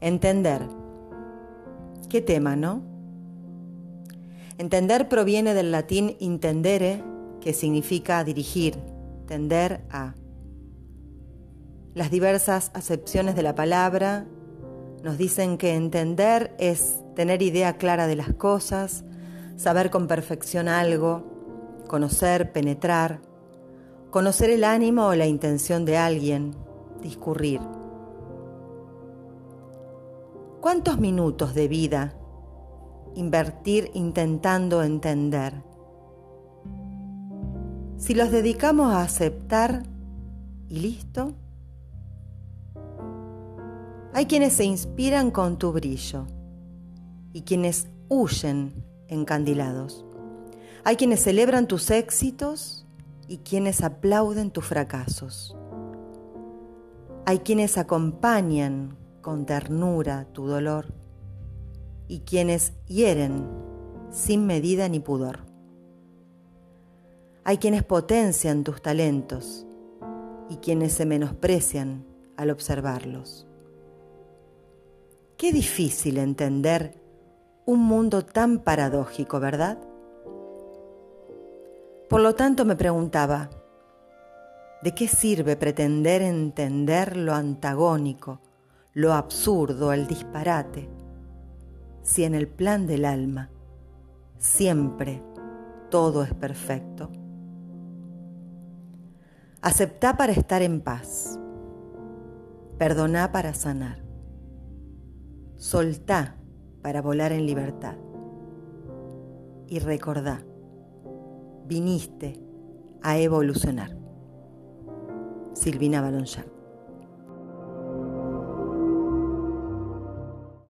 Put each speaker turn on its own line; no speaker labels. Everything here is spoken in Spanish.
Entender. ¿Qué tema, no? Entender proviene del latín intendere, que significa dirigir, tender a. Las diversas acepciones de la palabra nos dicen que entender es tener idea clara de las cosas, saber con perfección algo, conocer, penetrar, conocer el ánimo o la intención de alguien, discurrir. ¿Cuántos minutos de vida invertir intentando entender? Si los dedicamos a aceptar y listo, hay quienes se inspiran con tu brillo y quienes huyen encandilados. Hay quienes celebran tus éxitos y quienes aplauden tus fracasos. Hay quienes acompañan con ternura tu dolor y quienes hieren sin medida ni pudor. Hay quienes potencian tus talentos y quienes se menosprecian al observarlos. Qué difícil entender un mundo tan paradójico, ¿verdad? Por lo tanto me preguntaba, ¿de qué sirve pretender entender lo antagónico lo absurdo, el disparate, si en el plan del alma siempre todo es perfecto. Aceptá para estar en paz, perdoná para sanar, soltá para volar en libertad. Y recordá, viniste a evolucionar. Silvina Balonchart